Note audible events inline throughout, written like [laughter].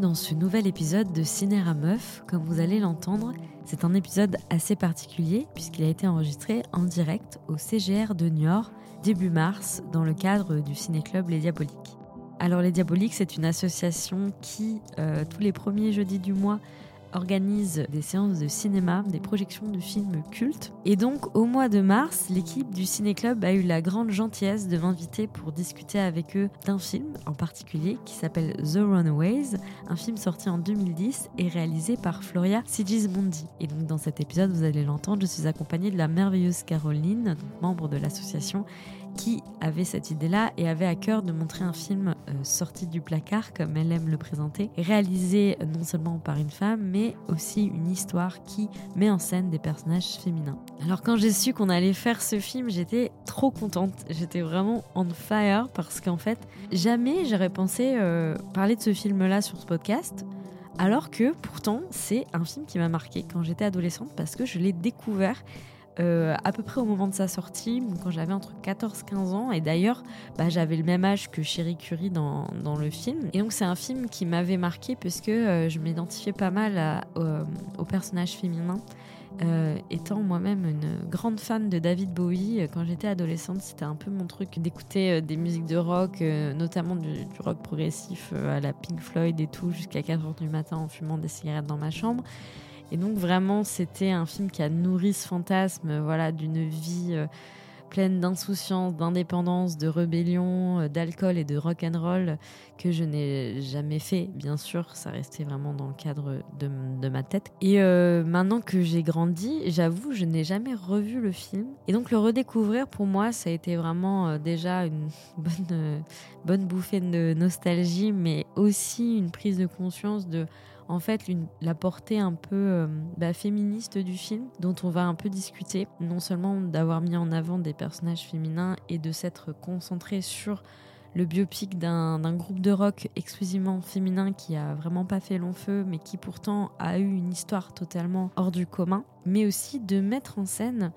Dans ce nouvel épisode de Cinéra Meuf. Comme vous allez l'entendre, c'est un épisode assez particulier puisqu'il a été enregistré en direct au CGR de Niort début mars dans le cadre du ciné-club Les Diaboliques. Alors Les Diaboliques, c'est une association qui, euh, tous les premiers jeudis du mois, organise des séances de cinéma, des projections de films cultes. Et donc, au mois de mars, l'équipe du Ciné Club a eu la grande gentillesse de m'inviter pour discuter avec eux d'un film en particulier qui s'appelle The Runaways, un film sorti en 2010 et réalisé par Floria Sigismondi. Et donc, dans cet épisode, vous allez l'entendre, je suis accompagnée de la merveilleuse Caroline, membre de l'association qui avait cette idée-là et avait à cœur de montrer un film euh, sorti du placard, comme elle aime le présenter, réalisé non seulement par une femme, mais aussi une histoire qui met en scène des personnages féminins. Alors quand j'ai su qu'on allait faire ce film, j'étais trop contente, j'étais vraiment on fire parce qu'en fait, jamais j'aurais pensé euh, parler de ce film-là sur ce podcast. Alors que pourtant, c'est un film qui m'a marqué quand j'étais adolescente parce que je l'ai découvert euh, à peu près au moment de sa sortie, quand j'avais entre 14-15 ans. Et d'ailleurs, bah, j'avais le même âge que Chérie Curie dans, le film. Et donc, c'est un film qui m'avait marqué puisque euh, je m'identifiais pas mal euh, au personnage féminin. étant moi-même une grande fan de David Bowie, quand j'étais adolescente, c'était un peu mon truc d'écouter des musiques de rock, notamment du, du, rock progressif à la Pink Floyd et tout, jusqu'à 4h du matin en fumant des cigarettes dans ma chambre. Et donc vraiment, c'était un film qui a nourri ce fantasme, voilà, d'une vie euh, pleine d'insouciance, d'indépendance, de rébellion, euh, d'alcool et de rock and roll que je n'ai jamais fait. Bien sûr, ça restait vraiment dans le cadre de, ma tête. Et euh, maintenant que j'ai grandi, j'avoue, je n'ai jamais revu le film. Et donc le redécouvrir pour moi, ça a été vraiment déjà une [laughs] bonne bonne bouffée de nostalgie, mais aussi une prise de conscience de en fait la portée un peu euh, bah, féministe du film, dont on va un peu discuter, non seulement d'avoir mis en avant des personnages féminins et de s'être concentré sur le biopic d'un groupe de rock exclusivement féminin qui a vraiment pas fait long feu, mais qui pourtant a eu une histoire totalement hors du commun, mais aussi de mettre en scène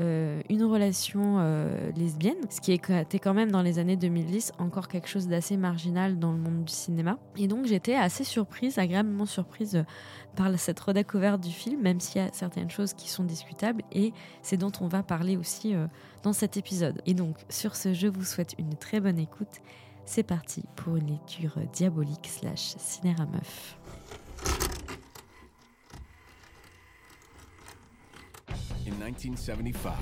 euh, une relation euh, lesbienne, ce qui était quand même dans les années 2010 encore quelque chose d'assez marginal dans le monde du cinéma. Et donc j'étais assez surprise, agréablement surprise euh, par cette redécouverte du film, même s'il y a certaines choses qui sont discutables, et c'est dont on va parler aussi dans cet épisode. Et donc sur ce, je vous souhaite une très bonne écoute. C'est parti pour une lecture diabolique slash cinéra meuf. In 1975,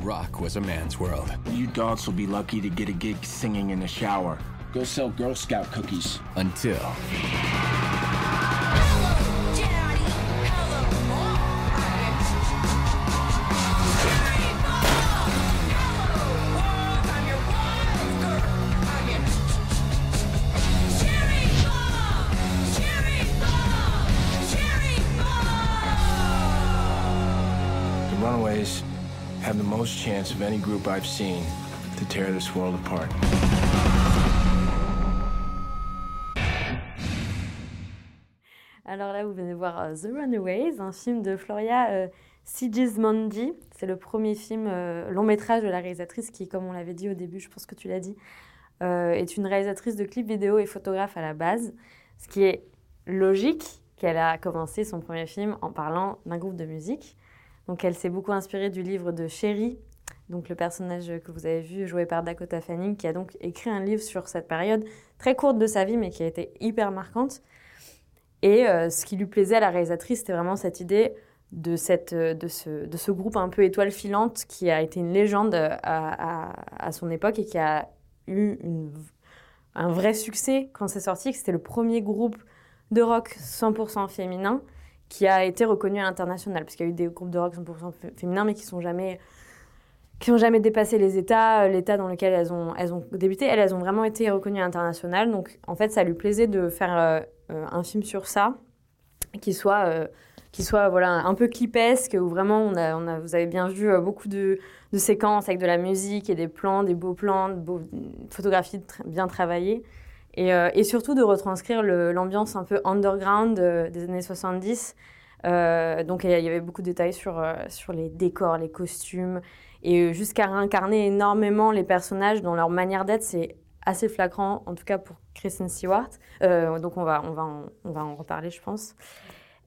rock was a man's world. You dogs will be lucky to get a gig singing in the shower. Go sell Girl Scout cookies. Until. Chance of any group I've seen to tear this world apart. Alors là, vous venez voir euh, The Runaways, un film de Floria euh, Sigismondi. C'est le premier film euh, long métrage de la réalisatrice qui, comme on l'avait dit au début, je pense que tu l'as dit, euh, est une réalisatrice de clips vidéo et photographe à la base. Ce qui est logique qu'elle a commencé son premier film en parlant d'un groupe de musique. Donc elle s'est beaucoup inspirée du livre de Sherry, donc le personnage que vous avez vu joué par Dakota Fanning, qui a donc écrit un livre sur cette période très courte de sa vie, mais qui a été hyper marquante. Et euh, ce qui lui plaisait à la réalisatrice, c'était vraiment cette idée de, cette, de, ce, de ce groupe un peu étoile filante qui a été une légende à, à, à son époque et qui a eu un vrai succès quand c'est sorti, que c'était le premier groupe de rock 100% féminin qui a été reconnu à l'international, parce qu'il y a eu des groupes de rock 100% féminins, mais qui sont jamais qui n'ont jamais dépassé les États, euh, l'État dans lequel elles ont, elles ont débuté. Elles, elles ont vraiment été reconnues à l'international. Donc, en fait, ça lui plaisait de faire euh, euh un film sur ça, qui soit, qui soit voilà, un peu clipesque, où vraiment, on a, on a, vous avez bien vu beaucoup de, de, séquences avec de la musique et des plans, des beaux plans, de beaux, photographies bien travaillées. Et, euh, et, surtout de retranscrire l'ambiance un peu underground euh, des années 70. Euh, donc il y avait beaucoup de détails sur, sur les décors, les costumes, et jusqu'à réincarner énormément les personnages dans leur manière d'être. C'est assez flagrant, en tout cas pour Kristen Stewart. Donc on va, on, va en, on va en reparler, je pense.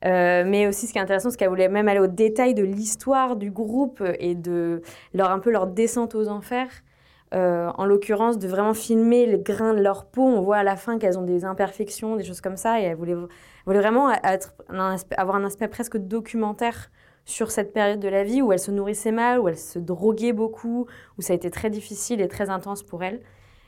Mais aussi, ce qui est intéressant, c'est qu'elle voulait même aller au détail de l'histoire du groupe et de leur un peu leur descente aux enfers. Euh, en l'occurrence, de vraiment filmer les grains de leur peau. On voit à la fin qu'elles ont des imperfections, des choses comme ça. Et elle voulait, vraiment avoir un aspect presque documentaire sur cette période de la vie où elle se nourrissait mal, où elle se droguait beaucoup, où ça a été très difficile et très intense pour elle.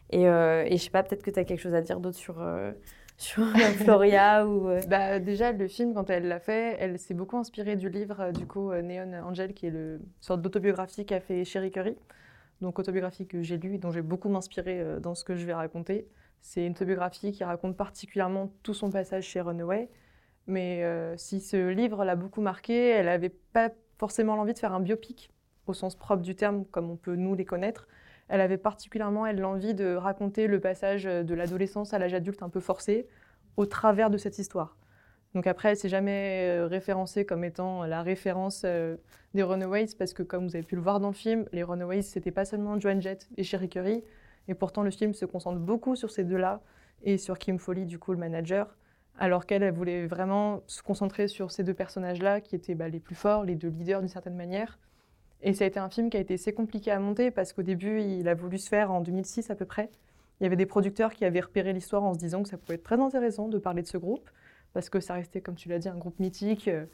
Et, euh, et je sais pas, peut-être que tu as quelque chose à dire d'autre sur, euh, [laughs] sur Floria. Euh, bah, déjà, le film, quand elle l'a fait, elle s'est beaucoup inspirée du livre, du coup, Neon Angel, qui est le sorte d'autobiographie qu'a fait Sherry Curry donc autobiographie que j'ai lue et dont j'ai beaucoup m'inspiré euh, dans ce que je vais raconter. C'est une autobiographie qui raconte particulièrement tout son passage chez Runaway. Mais euh, si ce livre l'a beaucoup marqué, elle n'avait pas forcément l'envie de faire un biopic au sens propre du terme, comme on peut nous les connaître. Elle avait particulièrement elle l'envie de raconter le passage de l'adolescence à l'âge adulte un peu forcé au travers de cette histoire. Donc après, elle s'est jamais euh, référencée comme étant la référence euh, des Runaways parce que comme vous avez pu le voir dans le film, les Runaways c'était pas seulement Joan Jett et Sherry Curry, et pourtant le film se concentre beaucoup sur ces deux-là et sur Kim Foley du coup le manager, alors qu'elle elle voulait vraiment se concentrer sur ces deux personnages-là qui étaient bah, les plus forts, les deux leaders d'une certaine manière. Et ça a été un film qui a été assez compliqué à monter parce qu'au début il a voulu se faire en 2006 à peu près. Il y avait des producteurs qui avaient repéré l'histoire en se disant que ça pouvait être très intéressant de parler de ce groupe parce que ça restait, comme tu l'as dit, un groupe mythique euh,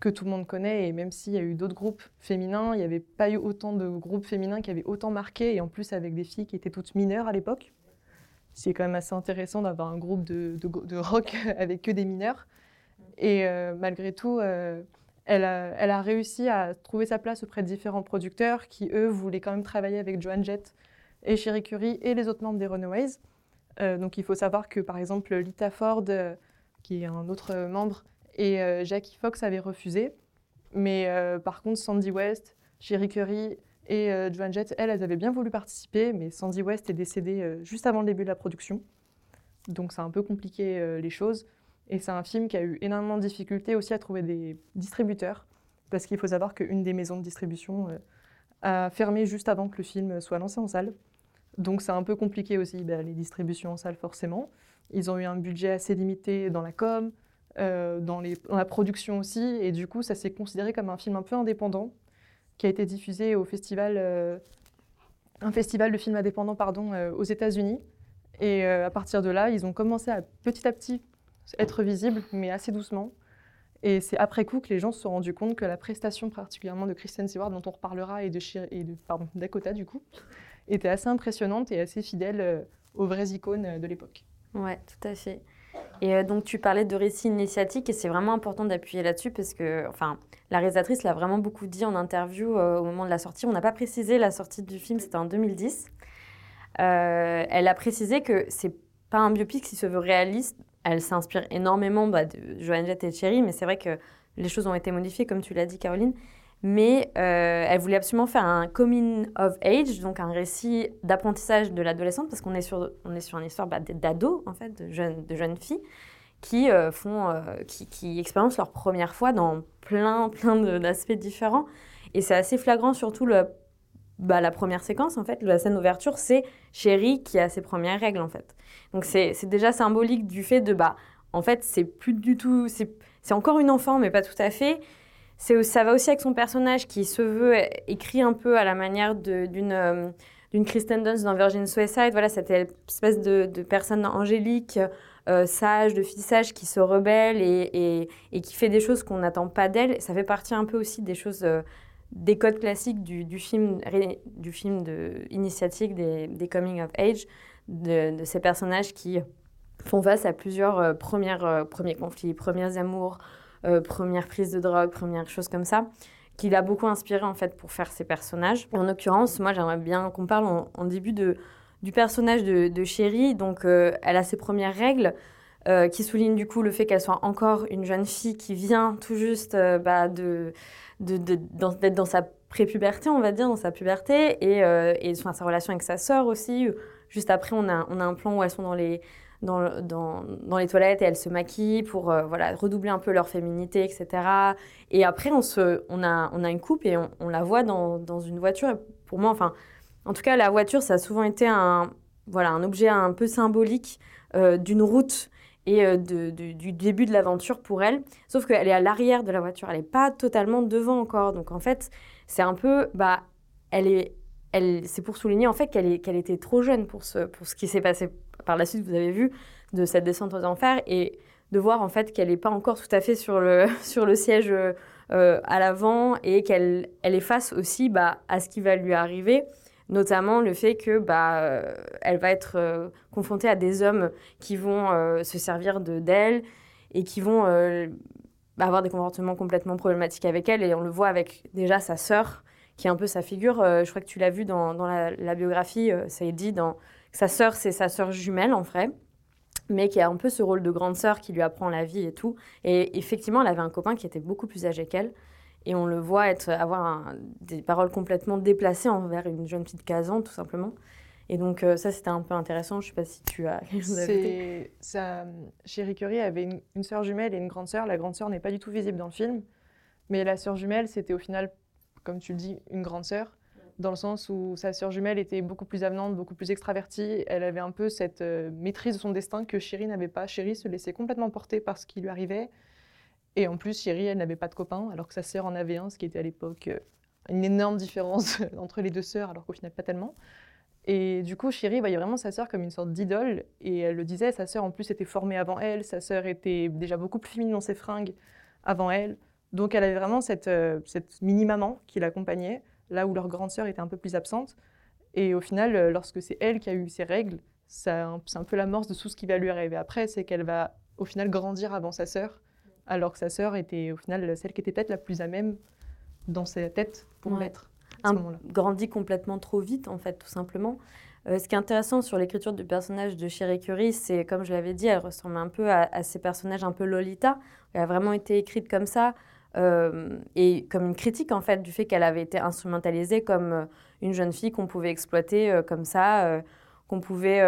que tout le monde connaît. Et même s'il y a eu d'autres groupes féminins, il n'y avait pas eu autant de groupes féminins qui avaient autant marqué, et en plus avec des filles qui étaient toutes mineures à l'époque. C'est quand même assez intéressant d'avoir un groupe de, rock [laughs] avec que des mineurs. Et euh, malgré tout, euh, elle, a, réussi à trouver sa place auprès de différents producteurs qui, eux, voulaient quand même travailler avec Joan Jett et Sherry Curry et les autres membres des Runaways. donc il faut savoir que, par exemple, Lita Ford qui est un autre membre, et euh, Jackie Fox avait refusé. Mais euh, par contre, Sandy West, Sherry Curry et euh, Joan Jett, elles, avaient bien voulu participer, mais Sandy West est décédée juste avant le début de la production. Donc ça a un peu compliqué les choses. Et c'est un film qui a eu énormément de difficultés aussi à trouver des distributeurs, parce qu'il faut savoir qu'une des maisons de distribution a fermé juste avant que le film soit lancé en salle. Donc c'est un peu compliqué aussi, bah, les distributions en salle forcément. Ils ont eu un budget assez limité dans la com, euh, dans, la production aussi, et du coup, ça s'est considéré comme un film un peu indépendant qui a été diffusé au festival, euh, un festival de films indépendants pardon, euh, aux États-Unis. Et à partir de là, ils ont commencé à petit à petit être visibles, mais assez doucement. Et c'est après coup que les gens se sont rendus compte que la prestation particulièrement de Kristen Stewart, dont on reparlera, et de, Dakota du coup, était assez impressionnante et assez fidèle aux vraies icônes de l'époque. Ouais, tout à fait. Et euh, donc, tu parlais de récit initiatique et c'est vraiment important d'appuyer là-dessus parce que, enfin, la réalisatrice l'a vraiment beaucoup dit en interview euh, au moment de la sortie. On n'a pas précisé la sortie du film, c'était en 2010. Euh, elle a précisé que c'est pas un biopic qui se veut réaliste. Elle s'inspire énormément bah, de Joan Jett et Thierry, mais c'est vrai que les choses ont été modifiées, comme tu l'as dit, Caroline mais euh, elle voulait absolument faire un coming of age, donc un récit d'apprentissage de l'adolescente, parce qu'on est sur, on est sur une histoire bah, d'ados, en fait, de jeunes, de jeunes filles, qui, euh, font, euh, qui, qui expérimentent leur première fois dans plein, plein d'aspects différents. Et c'est assez flagrant, surtout le, bah, la première séquence, en fait, la scène d'ouverture, c'est Chérie qui a ses premières règles, en fait. Donc c'est déjà symbolique du fait de, bah, en fait, c'est plus du tout, c'est encore une enfant, mais pas tout à fait ça va aussi avec son personnage qui se veut écrit un peu à la manière d'une euh, d'une Kristen Dunst dans Virgin Suicide. Voilà, cette espèce de, personne angélique, euh, sage, de fille sage qui se rebelle et, qui fait des choses qu'on n'attend pas d'elle. Ça fait partie un peu aussi des choses, euh, des codes classiques du, film, du film de, initiatique des, coming of age, de, de, ces personnages qui font face à plusieurs premières, premiers conflits, premiers amours, euh, première prise de drogue, première chose comme ça, qui l'a beaucoup inspiré en fait pour faire ses personnages. En l'occurrence, moi j'aimerais bien qu'on parle en, début de, du personnage de, Chérie. Donc euh, elle a ses premières règles. Euh, qui soulignent du coup le fait qu'elle soit encore une jeune fille qui vient tout juste bah, d'être dans, sa prépuberté, on va dire, dans sa puberté, et, et enfin, sa relation avec sa sœur aussi. Juste après, on a, on a un plan où elles sont dans les, dans, dans, les toilettes et elles se maquillent pour euh, voilà, redoubler un peu leur féminité, etc. Et après, on, se, on, a, on a une coupe et on, la voit dans, dans, une voiture. pour moi, enfin, en tout cas, la voiture, ça a souvent été un, voilà, un objet un peu symbolique euh, d'une route et euh, de, du début de l'aventure pour elle. Sauf qu'elle est à l'arrière de la voiture, elle n'est pas totalement devant encore. Donc en fait, c'est un peu, bah, elle est, c'est pour souligner en fait qu'elle était trop jeune pour ce, qui s'est passé par la suite. Vous avez vu de cette descente aux enfers et de voir en fait qu'elle n'est pas encore tout à fait [laughs] sur le, siège euh, à l'avant et qu'elle elle est face aussi bah, à ce qui va lui arriver, notamment le fait que bah, euh, va être euh, confrontée à des hommes qui vont se servir de d'elle et qui vont avoir des comportements complètement problématiques avec elle et on le voit avec déjà sa sœur qui est un peu sa figure. Euh, je crois que tu l'as vu dans, dans la, la biographie, euh, ça est dit dans sa sœur c'est sa sœur jumelle en vrai mais qui a un peu ce rôle de grande sœur qui lui apprend la vie et tout. Et effectivement, elle avait un copain qui était beaucoup plus âgé qu'elle. Et on le voit être, avoir un- des paroles complètement déplacées envers une jeune fille de 15 ans, tout simplement. Et donc, euh, ça, c'était un peu intéressant. Je sais pas si tu as quelque chose à. Chérie Curie avait une, une sœur jumelle et une grande sœur. La grande sœur n'est pas du tout visible dans le film, mais la sœur jumelle, c'était au final, comme tu le dis, une grande sœur, dans le sens où sa sœur jumelle était beaucoup plus avenante, beaucoup plus extravertie. Elle avait un peu cette euh, maîtrise de son destin que Chérie n'avait pas. Chérie se laissait complètement porter par ce qui lui arrivait. Et en plus, Chérie, elle n'avait pas de copain, alors que sa sœur en avait un, ce qui était à l'époque euh, une énorme différence [laughs] entre les deux sœurs, alors qu'au final, pas tellement. Et du coup, Chérie voyait vraiment sa sœur comme une sorte d'idole. Et elle le disait, sa sœur en plus était formée avant elle, sa sœur était déjà beaucoup plus féminine dans ses fringues avant elle. Donc elle avait vraiment cette, euh, cette mini-maman qui l'accompagnait, là où leur grande sœur était un peu plus absente. Et au final, euh, lorsque c'est elle qui a eu ses règles, c'est un peu l'amorce de tout ce qui va lui arriver après, c'est qu'elle va au final grandir avant sa sœur, alors que sa sœur était au final celle qui était peut-être la plus à même dans sa tête pour Ouais. l'être Un- grandit complètement trop vite, en fait, tout simplement. Euh, ce qui est intéressant sur l'écriture du personnage de Chérie Curie, c'est, comme je l'avais dit, elle ressemble un peu à, à ces personnages un peu Lolita. Elle a vraiment été écrite comme ça, euh, et comme une critique, en fait, du fait qu'elle avait été instrumentalisée comme euh, une jeune fille qu'on pouvait exploiter euh, comme ça, qu'on pouvait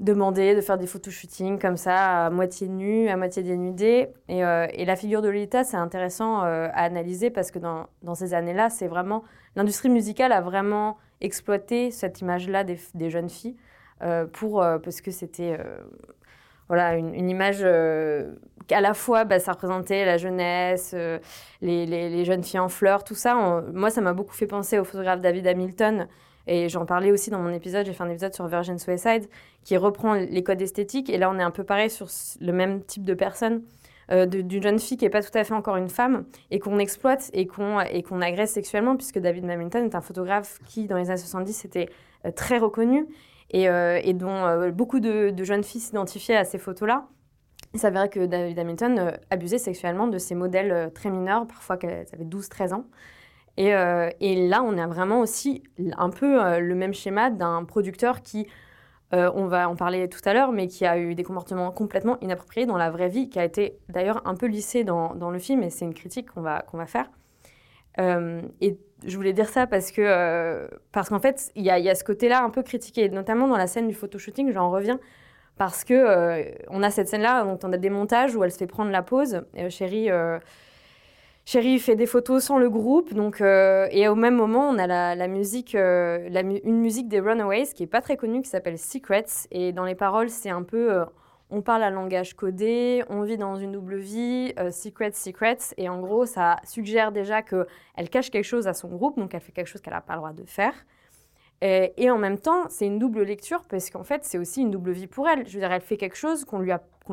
demander de faire des photoshootings comme ça, à moitié nue, à moitié dénudée. Et, la figure de Lolita, c'est intéressant à analyser parce que dans, ces années-là, c'est vraiment l'industrie musicale a vraiment exploité cette image-là des, jeunes filles pour, parce que c'était voilà, une, image euh, qu'à la fois bah, ça représentait la jeunesse, euh, les, jeunes filles en fleurs, tout ça. Moi, ça m'a beaucoup fait penser au photographe David Hamilton. Et j'en parlais aussi dans mon épisode, j'ai fait un épisode sur Virgin Suicide qui reprend les codes esthétiques. Et là, on est un peu pareil sur le même type de personne, euh, d'une jeune fille qui n'est pas tout à fait encore une femme et qu'on exploite et qu'on agresse sexuellement, puisque David Hamilton est un photographe qui, dans les années 70, était très reconnu et, euh, et dont euh, beaucoup de, jeunes filles s'identifiaient à ces photos-là. Il s'avérait que David Hamilton euh, abusait sexuellement de ces modèles très mineurs, parfois qu'elles avaient 12-13 ans. Et, là, on a vraiment aussi un peu le même schéma d'un producteur qui, on va en parler tout à l'heure, mais qui a eu des comportements complètement inappropriés dans la vraie vie, qui a été d'ailleurs un peu lissé dans, le film, et c'est une critique qu'on va, faire. Je voulais dire ça parce que euh, parce qu'en fait, il y a, ce côté-là un peu critiqué, notamment dans la scène du photoshooting, j'en reviens, parce que euh, on a cette scène-là, dont on a des montages où elle se fait prendre la pause. Euh, Chérie, euh, Chérie fait des photos sans le groupe, donc et au même moment, on a la, musique, une musique des Runaways qui est pas très connue, qui s'appelle Secrets, et dans les paroles, c'est un peu on parle un langage codé, on vit dans une double vie, euh, secrets, secrets, et en gros, ça suggère déjà que elle cache quelque chose à son groupe, donc elle fait quelque chose qu'elle n'a pas le droit de faire. Et, en même temps, c'est une double lecture parce qu'en fait, c'est aussi une double vie pour elle. Je veux dire, elle fait quelque chose qu'on lui,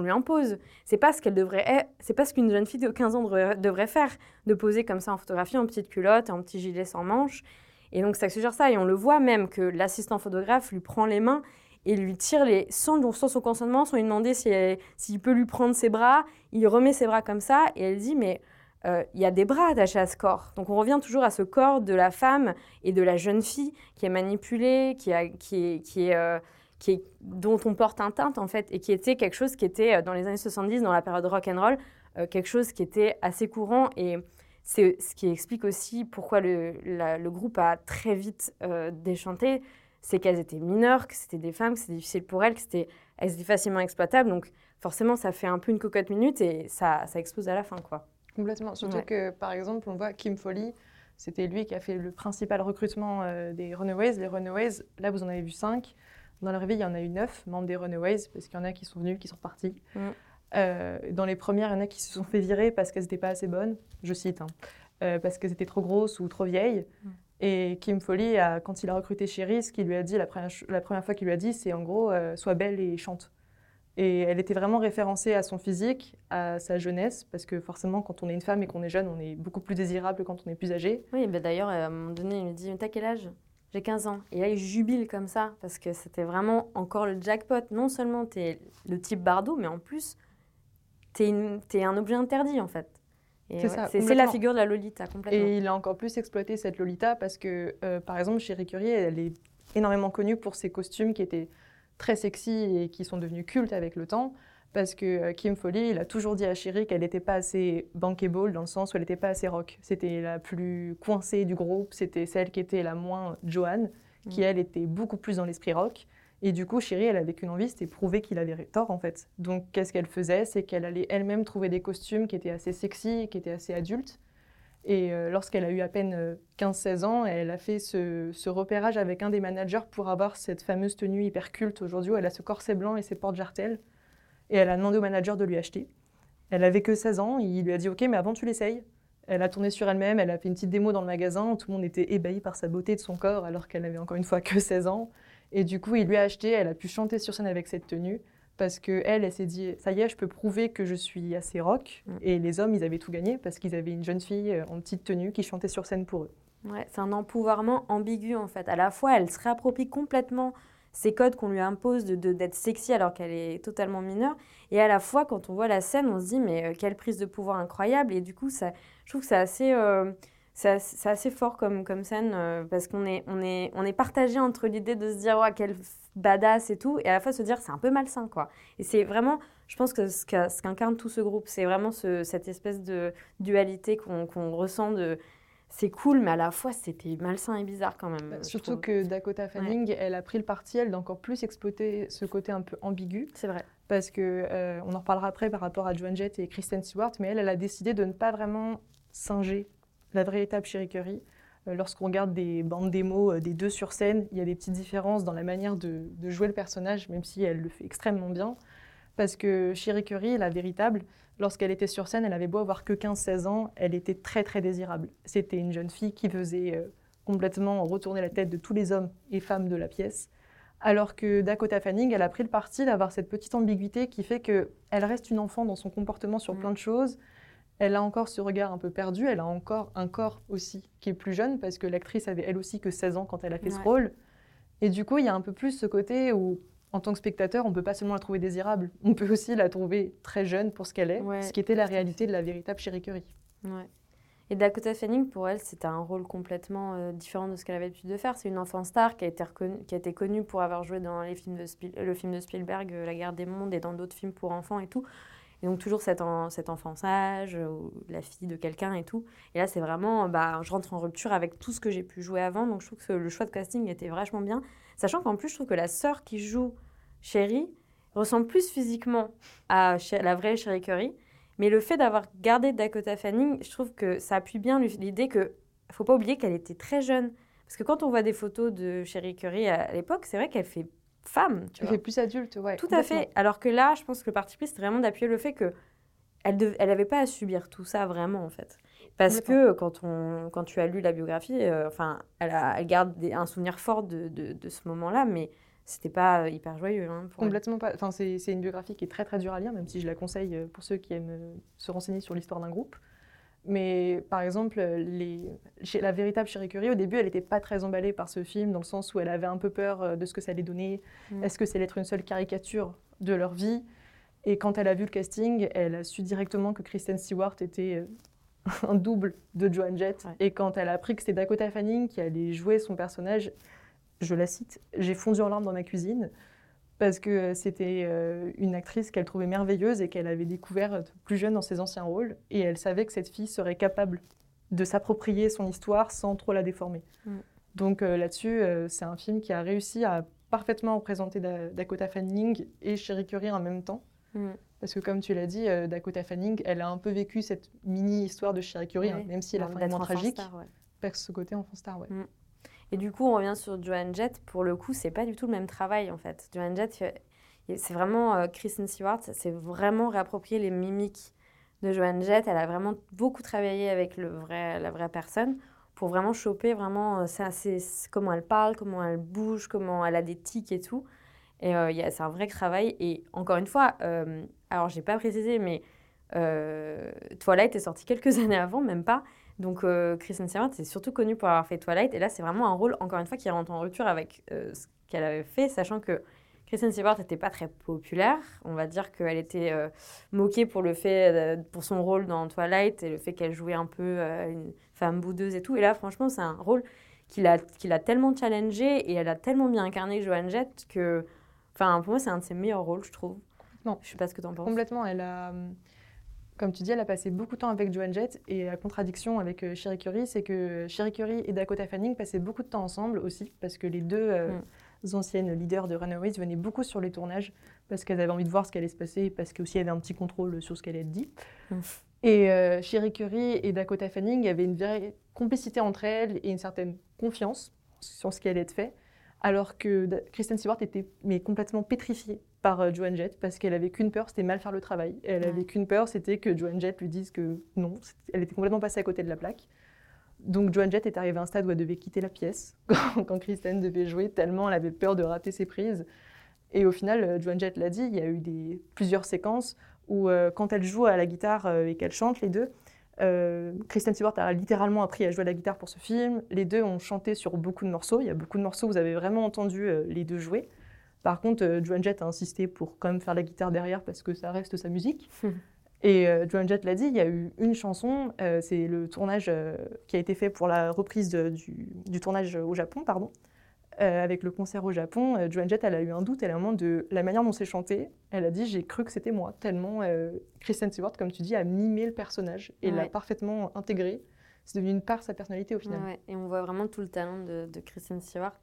impose. C'est pas ce qu'elle devrait, c'est pas ce qu'une jeune fille de 15 ans devrait faire, de poser comme ça en photographie, en petite culotte, en petit gilet sans manches. Et donc, ça suggère ça. Et on le voit même que l'assistant photographe lui prend les mains et lui tire les sans, sans son consentement, sans lui demander si elle- s'il peut lui prendre ses bras. Il remet ses bras comme ça et elle dit mais euh, il y a des bras attachés à ce corps. Donc on revient toujours à ce corps de la femme et de la jeune fille qui est manipulée, qui, est, qui est, euh, qui est- dont on porte un teinte en fait, et qui était quelque chose qui était euh, dans les années 70, dans la période rock and roll, quelque chose qui était assez courant et c'est ce qui explique aussi pourquoi le, groupe a très vite déchanté, c'est qu'elles étaient mineures, que c'était des femmes, que c'était difficile pour elles, que c'était elles étaient facilement exploitables, donc forcément ça fait un peu une cocotte minute et ça, ça explose à la fin quoi. Complètement. Surtout Ouais. que, par exemple, on voit Kim Foley, c'était lui qui a fait le principal recrutement euh, des Runaways. Les Runaways, là, vous en avez vu cinq. Dans la vraie vie, il y en a eu neuf membres des Runaways, parce qu'il y en a qui sont venus, qui sont repartis. Mm. Euh, dans les premières, il y en a qui se sont fait virer parce qu'elles n'étaient pas assez bonnes, je cite, hein, euh, parce qu'elles étaient trop grosses ou trop vieilles. Mm. Et Kim Foley, quand il a recruté Sherry, ce qu'il lui a dit, la première, fois qu'il lui a dit, c'est en gros, euh, sois belle et chante. Et elle était vraiment référencée à son physique, à sa jeunesse, parce que forcément, quand on est une femme et qu'on est jeune, on est beaucoup plus désirable que quand on est plus âgé. Oui, bah d'ailleurs, à un moment donné, il me dit T'as quel âge? J'ai 15 ans. Et là, il jubile comme ça, parce que c'était vraiment encore le jackpot. Non seulement t'es le type Bardot, mais en plus, t'es un objet interdit, en fait. C'est ouais, la figure de la Lolita, complètement. Et il a encore plus exploité cette Lolita parce que, euh, par exemple, Cherie Curie, elle est énormément connue pour ses costumes qui étaient très sexy et qui sont devenus cultes avec le temps. Parce que euh, Kim Foley, il a toujours dit à Cherie qu'elle n'était pas assez bankable dans le sens où elle n'était pas assez rock. C'était la plus coincée du groupe, c'était celle qui était la moins Joanne, qui Mm. elle était beaucoup plus dans l'esprit rock. Et du coup, Cherie, elle avait qu'une envie, c'était prouver qu'il avait tort en fait. Donc, qu'est-ce qu'elle faisait? C'est qu'elle allait elle-même trouver des costumes qui étaient assez sexy, qui étaient assez adultes. Et euh, lorsqu'elle a eu à peine euh, 15-16 ans, elle a fait ce, repérage avec un des managers pour avoir cette fameuse tenue hyper culte aujourd'hui où elle a ce corset blanc et ses portes-jartelles. Et elle a demandé au manager de lui acheter. Elle avait que 16 ans, il lui a dit Ok, mais avant tu l'essayes. Elle a tourné sur elle-même, elle a fait une petite démo dans le magasin, tout le monde était ébahi par sa beauté de son corps alors qu'elle avait encore une fois que 16 ans. Et du coup, il lui a acheté, elle a pu chanter sur scène avec cette tenue parce que elle, elle s'est dit ça y est, je peux prouver que je suis assez rock. Mm. Et les hommes, ils avaient tout gagné parce qu'ils avaient une jeune fille euh, en petite tenue qui chantait sur scène pour eux. Ouais, c'est un empouvoirment ambigu en fait. À la fois, elle se réapproprie complètement ces codes qu'on lui impose de, d'être sexy alors qu'elle est totalement mineure. Et à la fois, quand on voit la scène, on se dit mais euh, quelle prise de pouvoir incroyable. Et du coup, ça, je trouve que c'est assez, euh, c'est assez, fort comme, comme scène euh, parce qu'on est, on est, on est partagé entre l'idée de se dire ouais, quelle badass et tout, et à la fois se dire c'est un peu malsain quoi. Et c'est vraiment, je pense que ce qu'incarne tout ce groupe, c'est vraiment ce- cette espèce de dualité qu'on ressent de c'est cool, mais à la fois c'était malsain et bizarre quand même. Bah, Surtout trouve. que Dakota Fanning, elle a pris le parti, elle, d'encore plus exploiter ce côté un peu ambigu. C'est vrai. parce que euh, on en reparlera après par rapport à Joan Jett et Kristen Stewart, mais elle, elle a décidé de ne pas vraiment singer la véritable Curry. Euh, Lorsqu'on regarde des bandes démos euh, des deux sur scène, il y a des petites différences dans la manière de, de jouer le personnage, même si elle le fait extrêmement bien. Parce que Cherie Curry, la véritable, lorsqu'elle était sur scène, elle avait beau avoir que 15-16 ans, elle était très très désirable. C'était une jeune fille qui faisait euh, complètement retourner la tête de tous les hommes et femmes de la pièce. Alors que Dakota Fanning, elle a pris le parti d'avoir cette petite ambiguïté qui fait qu'elle reste une enfant dans son comportement sur Mm. plein de choses. Elle a encore ce regard un peu perdu, elle a encore un corps aussi qui est plus jeune parce que l'actrice avait elle aussi que 16 ans quand elle a fait ce rôle. Et du coup, il y a un peu plus ce côté où, en tant que spectateur, on peut pas seulement la trouver désirable, on peut aussi la trouver très jeune pour ce qu'elle est, Ouais, ce qui était la réalité de la véritable Cherie Curry. Ouais. Et Dakota Fanning, pour elle, c'était un rôle complètement euh, différent de ce qu'elle avait l'habitude de faire. C'est une enfant star qui a été, reconnue, qui a été connue pour avoir joué dans les films de Spiel- le film de Spielberg, euh, La guerre des mondes, et dans d'autres films pour enfants et tout. Et donc toujours cet, cet enfant sage, euh, ou la fille de quelqu'un et tout. Et là, c'est vraiment, bah, je rentre en rupture avec tout ce que j'ai pu jouer avant. Donc je trouve que le choix de casting était vachement bien. Sachant qu'en plus, je trouve que la sœur qui joue Sherry ressemble plus physiquement à la vraie Sherry Curry. Mais le fait d'avoir gardé Dakota Fanning, je trouve que ça appuie bien l'idée que faut pas oublier qu'elle était très jeune. Parce que quand on voit des photos de Sherry Curry à l'époque, c'est vrai qu'elle fait femme. Tu vois. fait plus adulte, ouais. Tout à fait. Alors que là, je pense que le parti pris, c'était vraiment d'appuyer le fait que elle n'avait elle pas à subir tout ça vraiment, en fait. Parce que quand, on, quand tu as lu la biographie, euh, enfin, elle, a- elle garde des- un souvenir fort de, de, de ce moment-là, mais c'était pas euh, hyper joyeux. Hein, pour elle. Complètement pas. Enfin, c'est c'est une biographie qui est très très dure à lire, même si je la conseille euh, pour ceux qui aiment se renseigner sur l'histoire d'un groupe. Mais par exemple, les... la véritable Cherie Curie, au début, elle n'était pas très emballée par ce film, dans le sens où elle avait un peu peur euh, de ce que ça allait donner. Mm. Est-ce que c'est être une seule caricature de leur vie? Et quand elle a vu le casting, elle a su directement que Kristen Stewart était euh, [laughs] un double de Joan Jett. Ouais. Et quand elle a appris que c'était Dakota Fanning qui allait jouer son personnage, je la cite, j'ai fondu en larmes dans ma cuisine parce que euh, c'était euh, une actrice qu'elle trouvait merveilleuse et qu'elle avait découvert euh, plus jeune dans ses anciens rôles. Et elle savait que cette fille serait capable de s'approprier son histoire sans trop la déformer. Mm. Donc là-dessus, c'est un film qui a réussi à parfaitement représenter Da- Dakota Fanning et Cherie Curry en même temps. Mm. Parce que comme tu l'as dit, Dakota Fanning, elle a un peu vécu cette mini-histoire de Curie, Ouais. hein, même si est moins enfant tragique, star, ouais. perd ce côté enfant star. Ouais. Et Et du coup, on revient sur Joan Jett. Pour le coup, c'est pas du tout le même travail en fait. Joan Jett, euh, c'est vraiment euh, Kristen Stewart, c'est vraiment réapproprier les mimiques de Joan Jett. Elle a vraiment beaucoup travaillé avec le vrai, la vraie personne pour vraiment choper vraiment euh, comment elle parle, comment elle bouge, comment elle a des tics et tout. Et c'est un vrai travail. Et encore une fois, alors j'ai pas précisé, mais Twilight est sorti quelques [laughs] années avant, même pas. Donc euh, Kristen Stewart c'est surtout connue pour avoir fait Twilight. Et là, c'est vraiment un rôle, encore une fois, qui rentre en rupture avec euh, ce qu'elle avait fait, sachant que Kristen Stewart n'était pas très populaire. On va dire qu'elle était euh, moquée pour le fait, pour son rôle dans Twilight et le fait qu'elle jouait un peu une femme boudeuse et tout. Et là, franchement, c'est un rôle qui l'a, tellement challengé et elle a tellement bien incarné Joan Jett que, enfin, pour moi, c'est un de ses meilleurs rôles, je trouve. Non. Je sais pas ce que tu en penses. Complètement. Elle a comme tu dis, elle a passé beaucoup de temps avec Joan Jett et la contradiction avec euh, Sherry Curry, c'est que Sherry Curry et Dakota Fanning passaient beaucoup de temps ensemble aussi parce que les deux euh, mm. anciennes leaders de Runaways venaient beaucoup sur les tournages parce qu'elles avaient envie de voir ce qui allait se passer parce qu'aussi elles avaient un petit contrôle sur ce qu'elle allait dit. Mm. Et euh, Sherry Curry et Dakota Fanning avaient une vraie complicité entre elles et une certaine confiance sur ce qui allait être fait alors que Kristen Stewart était mais complètement pétrifiée par euh, Joan Jett parce qu'elle avait qu'une peur, c'était mal faire le travail. Elle avait qu'une peur, c'était que Joan Jett lui dise que non, elle était complètement passée à côté de la plaque. Donc Joan Jett est arrivée à un stade où elle devait quitter la pièce [laughs] quand, Kristen devait jouer, tellement elle avait peur de rater ses prises. Et au final, euh, Joan Jett l'a dit, il y a eu des, plusieurs séquences où euh, quand elle joue à la guitare et qu'elle chante les deux, Kristen Stewart a littéralement appris à jouer à la guitare pour ce film. Les deux ont chanté sur beaucoup de morceaux. Il y a beaucoup de morceaux où vous avez vraiment entendu les deux jouer. Par contre, euh, Joan Jett a insisté pour quand même faire la guitare derrière parce que ça reste sa musique. Et euh, Joan Jett l'a dit, il y a eu une chanson, euh, c'est le tournage qui a été fait pour la reprise du, tournage au Japon, pardon. avec le concert au Japon, Joan Jett, elle a eu un doute, elle a un moment de la manière dont c'est chanté. Elle a dit, j'ai cru que c'était moi, tellement Kristen Stewart, comme tu dis, a mimé le personnage et l'a parfaitement intégré. C'est devenu une part de sa personnalité au final. Et on voit vraiment tout le talent de, de Kristen Stewart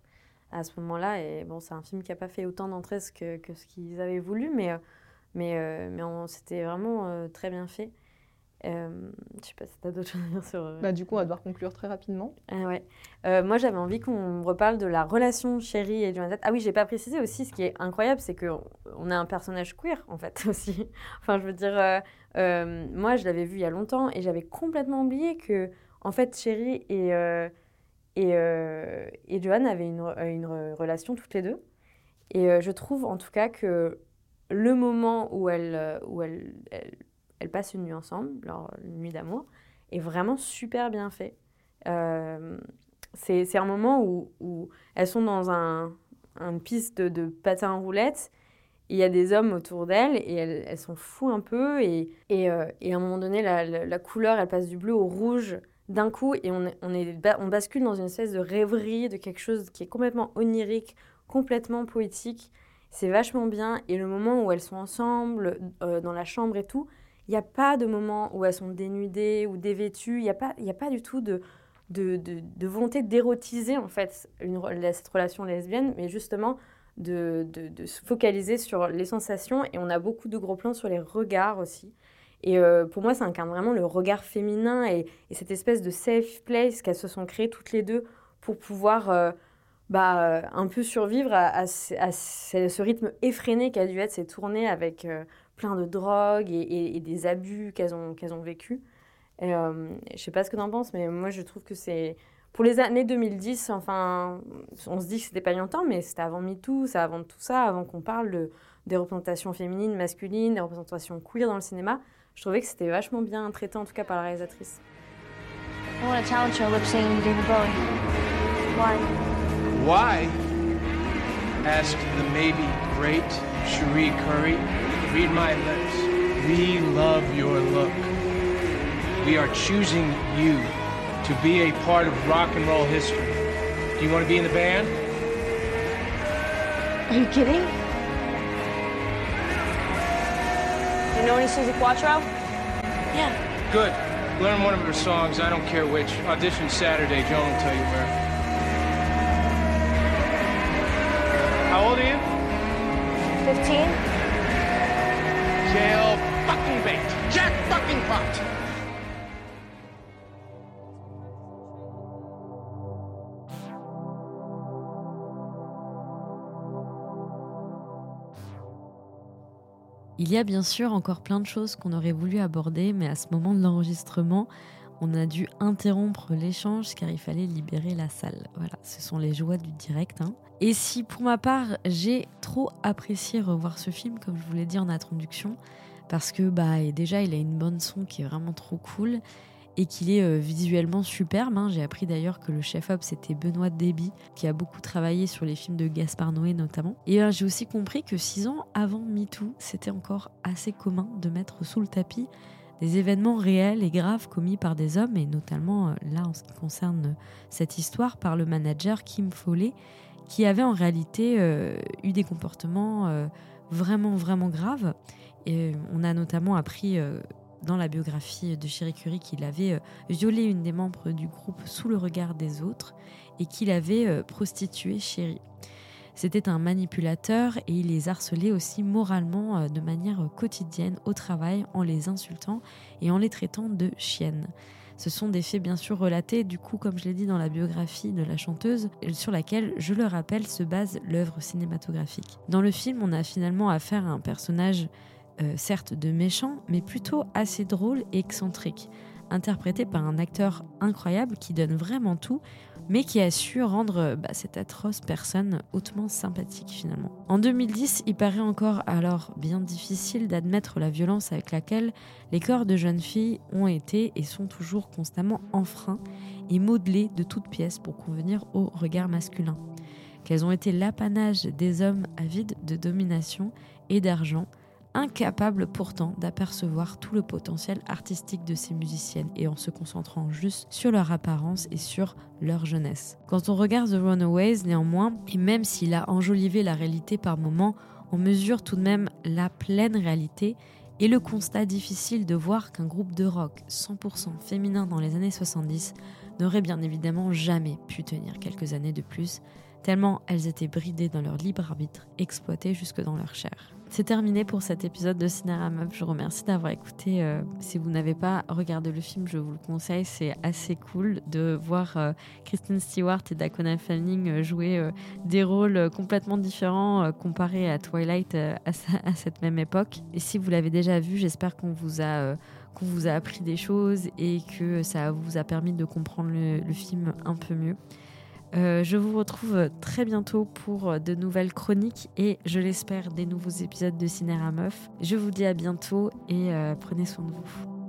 à ce moment-là. Et bon, c'est un film qui n'a pas fait autant d'entrées que, que, ce qu'ils avaient voulu, mais, euh, mais, euh, mais c'était vraiment euh, très bien fait. Euh, je sais pas si tu as d'autres [laughs] choses à dire sur. Bah, du coup, on va devoir conclure très rapidement. Ah ouais. moi, j'avais envie qu'on reparle de la relation Chérie et Jonathan. Ah oui, j'ai pas précisé aussi, ce qui est incroyable, c'est qu'on a un personnage queer, en fait, [laughs] aussi. enfin, je veux dire, moi, je l'avais vu il y a longtemps et j'avais complètement oublié que, en fait, Chérie et et, euh, et avait une, une, relation toutes les deux. Et euh, je trouve en tout cas que le moment où elle, où elle, elle, passe une nuit ensemble, leur nuit d'amour, est vraiment super bien fait. Euh, c'est un moment où, où, elles sont dans un, une piste de, de patin roulette. Il y a des hommes autour d'elles et elles, elles s'en foutent un peu. Et, et, euh, et, à un moment donné, la, la, couleur, elle passe du bleu au rouge d'un coup et on, on, bascule dans une espèce de rêverie, de quelque chose qui est complètement onirique, complètement poétique. C'est vachement bien. Et le moment où elles sont ensemble, euh, dans la chambre et tout, il n'y a pas de moment où elles sont dénudées ou dévêtues. Il n'y a, pas, a pas du tout de, de, de, volonté d'érotiser en fait cette relation lesbienne, mais justement de, de, se focaliser sur les sensations. Et on a beaucoup de gros plans sur les regards aussi. Et euh, pour moi, ça incarne vraiment le regard féminin et, cette espèce de safe place qu'elles se sont créées toutes les deux pour pouvoir euh, bah, euh, un peu survivre à, ce, rythme effréné qu'a dû être ces tournées avec plein de drogues et, des abus qu'elles ont, qu'elles ont vécu. Et, je sais pas ce que tu en penses, mais moi, je trouve que c'est... Pour les années 2010, enfin, on se dit que c'était pas longtemps, mais c'était avant MeToo, c'est avant tout ça, avant qu'on parle de, des représentations féminines, masculines, des représentations queer dans le cinéma. Je trouvais que c'était vachement bien traité, en tout cas par la réalisatrice. I want a talent show lip David Bowie. Why? Why? Asked the maybe great Cherie Curry. Read my lips. We love your look. We are choosing you to be a part of rock and roll history. Do you want to be in the band? Are you kidding? You know any Susie Quattro? Yeah. Good. Learn one of her songs. I don't care which. Audition Saturday. Joan will tell you where. How old are you? 15. Jail fucking bait. Jack fucking pot. Il y a bien sûr encore plein de choses qu'on aurait voulu aborder, mais à ce moment de l'enregistrement, on a dû interrompre l'échange car il fallait libérer la salle. Voilà, ce sont les joies du direct. Hein. Et si pour ma part, j'ai trop apprécié revoir ce film, comme je vous l'ai dit en introduction, parce que bah, déjà, il a une bonne son qui est vraiment trop cool et qu'il est euh, visuellement superbe. Hein. J'ai appris d'ailleurs que le chef-op c'était Benoît Déby qui a beaucoup travaillé sur les films de Gaspard Noé notamment. Et euh, j'ai aussi compris que six ans avant MeToo, c'était encore assez commun de mettre sous le tapis des événements réels et graves commis par des hommes, et notamment euh, là en ce qui concerne cette histoire par le manager Kim Foley, qui avait en réalité eu des comportements vraiment vraiment graves. Et on a notamment appris dans la biographie de Chéri Curie qu'il avait euh, violé une des membres du groupe sous le regard des autres et qu'il avait euh, prostitué Chéri. C'était un manipulateur et il les harcelait aussi moralement euh, de manière quotidienne au travail en les insultant et en les traitant de chiennes. Ce sont des faits bien sûr relatés, du coup, comme je l'ai dit dans la biographie de la chanteuse, sur laquelle, je le rappelle, se base l'œuvre cinématographique. Dans le film, on a finalement affaire à un personnage euh, certes de méchant, mais plutôt assez drôle et excentrique, interprété par un acteur incroyable qui donne vraiment tout, mais qui a su rendre euh, bah, cette atroce personne hautement sympathique finalement. En 2010, il paraît encore alors bien difficile d'admettre la violence avec laquelle les corps de jeunes filles ont été et sont toujours constamment enfreints et modelés de toutes pièces pour convenir au regard masculin. Qu'elles ont été l'apanage des hommes avides de domination et d'argent, incapable pourtant d'apercevoir tout le potentiel artistique de ces musiciennes et en se concentrant juste sur leur apparence et sur leur jeunesse. Quand on regarde The Runaways, néanmoins, et même s'il a enjolivé la réalité par moments, on mesure tout de même la pleine réalité et le constat difficile de voir qu'un groupe de rock 100% féminin dans les années 70 n'aurait bien évidemment jamais pu tenir quelques années de plus, tellement elles étaient bridées dans leur libre arbitre, exploitées jusque dans leur chair. C'est terminé pour cet épisode de Cinéra Meuf. Je vous remercie d'avoir écouté. Euh, si vous n'avez pas regardé le film, je vous le conseille. C'est assez cool de voir euh, Kristen Stewart et Dakota Fanning euh, jouer des rôles complètement différents comparés à Twilight à, cette même époque. Et si vous l'avez déjà vu, j'espère qu'on vous a qu'on vous a appris des choses et que ça vous a permis de comprendre le film un peu mieux. Euh, je vous retrouve très bientôt pour de nouvelles chroniques et je l'espère des nouveaux épisodes de Cinéra Meuf. Je vous dis à bientôt et euh, prenez soin de vous.